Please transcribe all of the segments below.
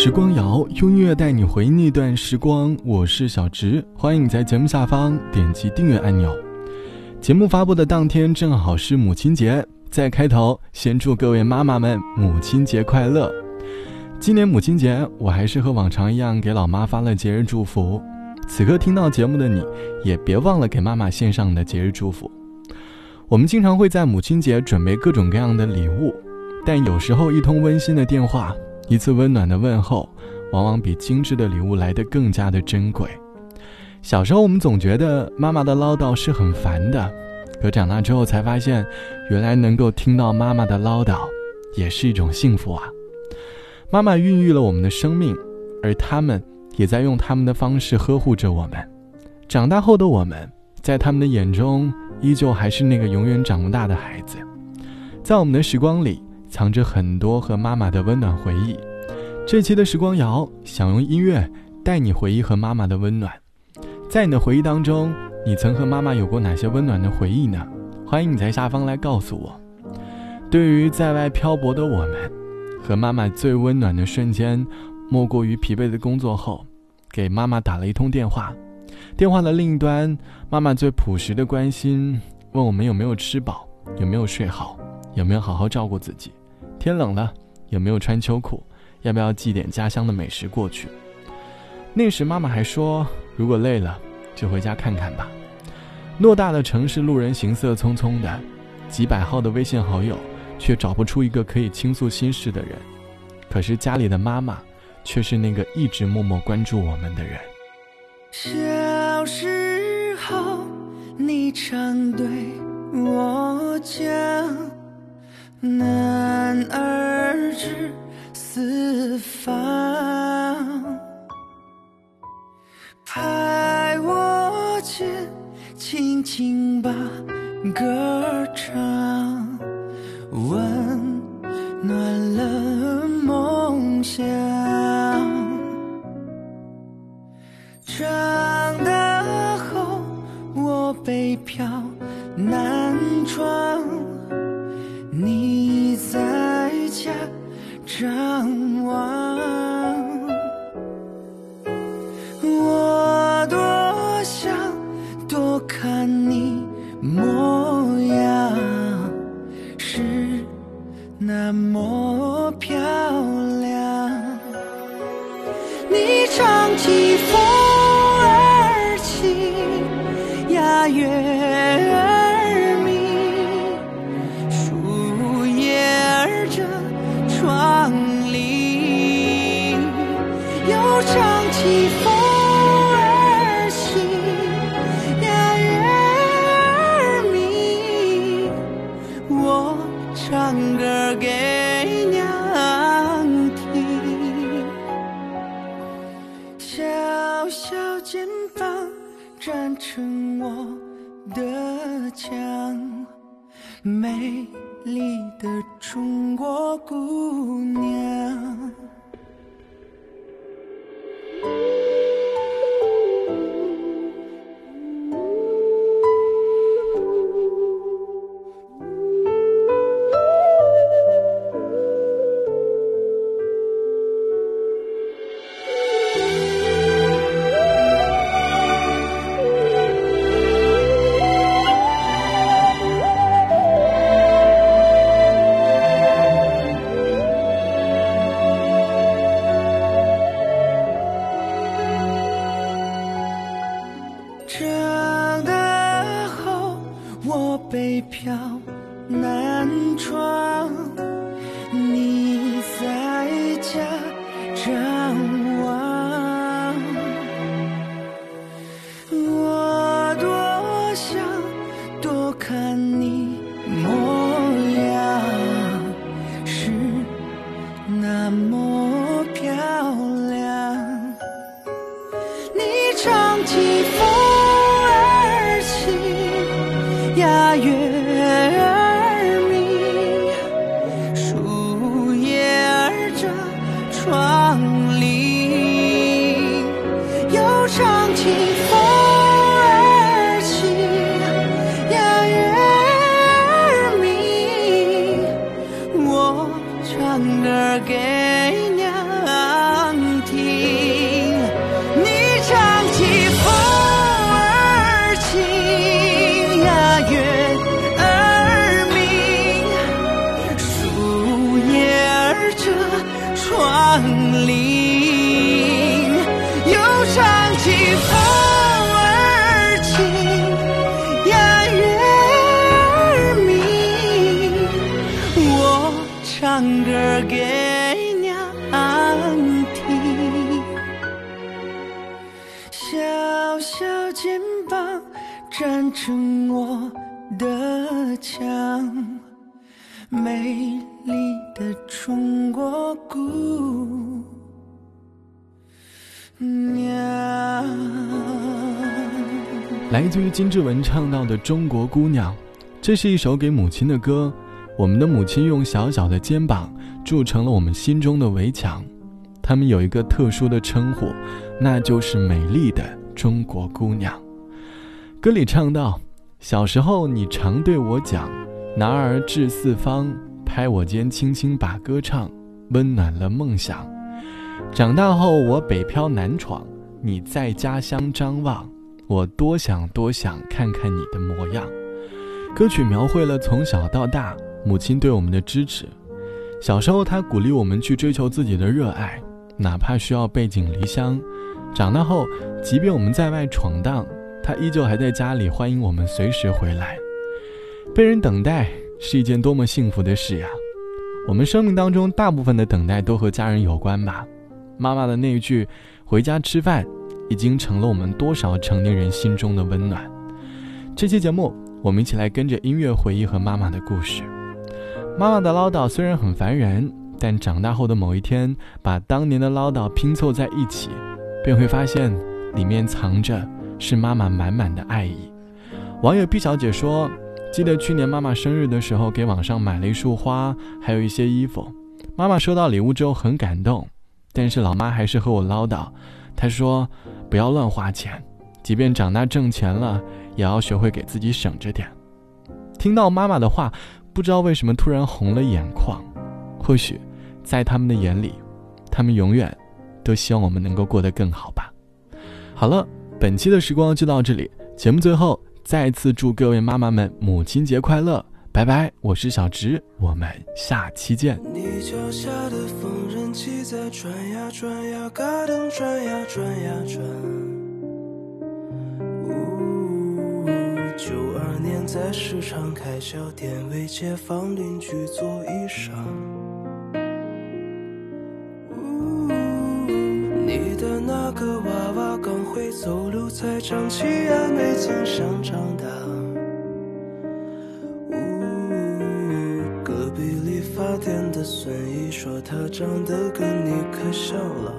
时光谣，用音乐带你回忆那段时光。我是小直，欢迎你在节目下方点击订阅按钮。节目发布的当天正好是母亲节，在开头先祝各位妈妈们母亲节快乐。今年母亲节，我还是和往常一样给老妈发了节日祝福。此刻听到节目的你，也别忘了给妈妈献上的节日祝福。我们经常会在母亲节准备各种各样的礼物，但有时候一通温馨的电话。一次温暖的问候，往往比精致的礼物来得更加的珍贵。小时候，我们总觉得妈妈的唠叨是很烦的，可长大之后才发现，原来能够听到妈妈的唠叨，也是一种幸福啊！妈妈孕育了我们的生命，而他们也在用他们的方式呵护着我们。长大后的我们，在他们的眼中，依旧还是那个永远长不大的孩子。在我们的时光里。藏着很多和妈妈的温暖回忆。这期的时光谣想用音乐带你回忆和妈妈的温暖。在你的回忆当中，你曾和妈妈有过哪些温暖的回忆呢？欢迎你在下方来告诉我。对于在外漂泊的我们，和妈妈最温暖的瞬间，莫过于疲惫的工作后，给妈妈打了一通电话。电话的另一端，妈妈最朴实的关心，问我们有没有吃饱，有没有睡好，有没有好好照顾自己。天冷了，有没有穿秋裤？要不要寄点家乡的美食过去？那时妈妈还说，如果累了，就回家看看吧。偌大的城市，路人行色匆匆的，几百号的微信好友，却找不出一个可以倾诉心事的人。可是家里的妈妈，却是那个一直默默关注我们的人。小时候，你常对我讲。男儿志四方，拍我肩，轻轻把歌唱，温暖了梦想。长大后，我北漂南闯。张望，我多想多看你模样，是那么漂亮。你唱起风儿轻呀月。里的中国姑娘。站成我的墙，美丽的中国姑娘。来自于金志文唱到的《中国姑娘》，这是一首给母亲的歌。我们的母亲用小小的肩膀筑成了我们心中的围墙。她们有一个特殊的称呼，那就是美丽的中国姑娘。歌里唱到：“小时候你常对我讲，男儿志四方，拍我肩轻轻把歌唱，温暖了梦想。长大后我北漂南闯，你在家乡张望。”我多想多想看看你的模样。歌曲描绘了从小到大母亲对我们的支持。小时候，她鼓励我们去追求自己的热爱，哪怕需要背井离乡。长大后，即便我们在外闯荡，他依旧还在家里欢迎我们随时回来。被人等待是一件多么幸福的事呀！我们生命当中大部分的等待都和家人有关吧。妈妈的那一句“回家吃饭”。已经成了我们多少成年人心中的温暖。这期节目，我们一起来跟着音乐回忆和妈妈的故事。妈妈的唠叨虽然很烦人，但长大后的某一天，把当年的唠叨拼凑在一起，便会发现里面藏着是妈妈满满的爱意。网友毕小姐说：“记得去年妈妈生日的时候，给网上买了一束花，还有一些衣服。妈妈收到礼物之后很感动，但是老妈还是和我唠叨。她说。”不要乱花钱，即便长大挣钱了，也要学会给自己省着点。听到妈妈的话，不知道为什么突然红了眼眶。或许，在他们的眼里，他们永远都希望我们能够过得更好吧。好了，本期的时光就到这里。节目最后，再次祝各位妈妈们母亲节快乐！拜拜，我是小直，我们下期见。你脚下的缝纫机在转呀转呀，嘎噔转呀转呀转。呜，九二年在市场开小店，为街坊邻居做衣裳。呜，你的那个娃娃刚会走路，才长齐牙，没曾想长大。呜，隔壁理发店的孙姨说她长得跟你可像了。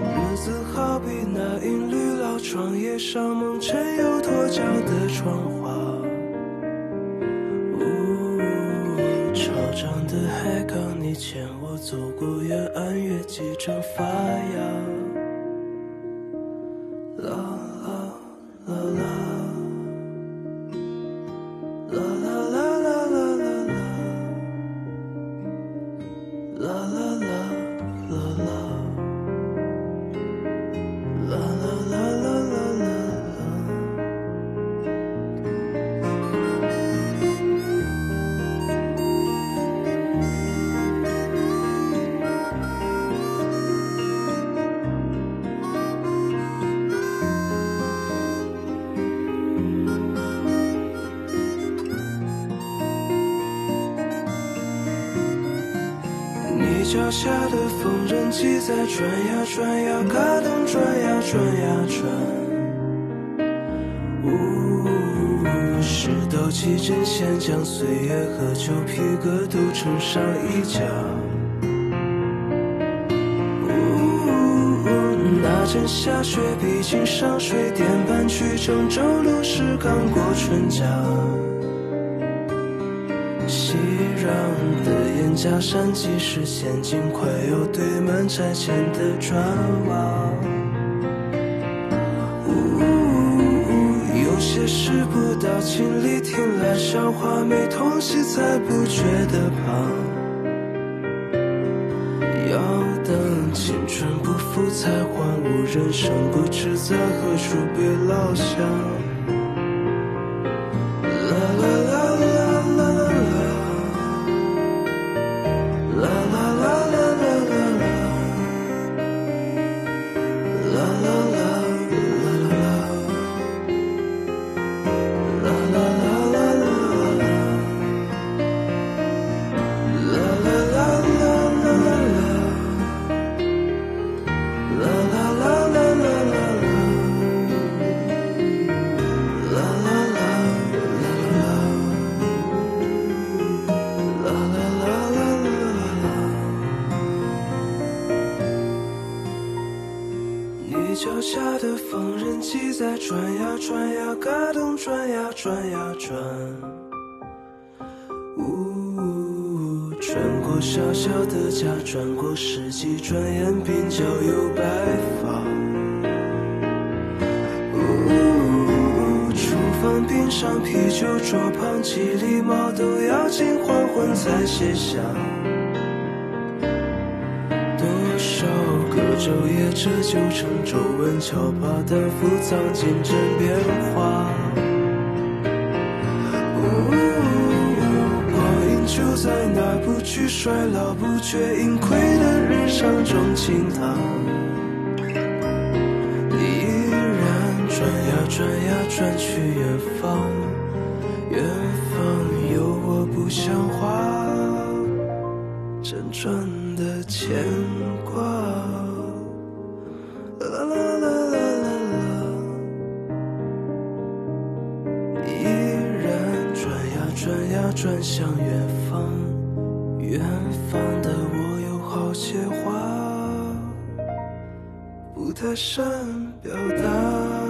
日子好比那银绿老窗夜上蒙尘又脱胶的窗花。港，你牵我走过越暗，越几张发芽。脚下的缝纫机在转呀转呀，嘎噔转呀转呀转。呜，石头起针线将岁月和旧皮革都衬上一角。呜，那阵下雪，毕竟上水电板去郑州路是刚过春江。的燕家山，即使现今快要堆满拆迁的砖瓦。呜，有些事不到亲历，听来笑话，没痛惜才不觉得胖。要等青春不复才还我人生不知在何处被落下。转呀，嘎咚转呀转呀转。呜，转过小小的家，转过世纪，转眼鬓角有白发。呜，厨房冰上啤酒桌旁，几粒毛豆要近黄昏才卸下。昼夜这就成皱纹桥，把丹复藏进针变化。光阴就在那不惧衰老、不觉盈亏的日常中倾淌。你依然转呀转呀转去远方，远方有我不像话，辗转的牵挂。转向远方，远方的我有好些话，不太善表达。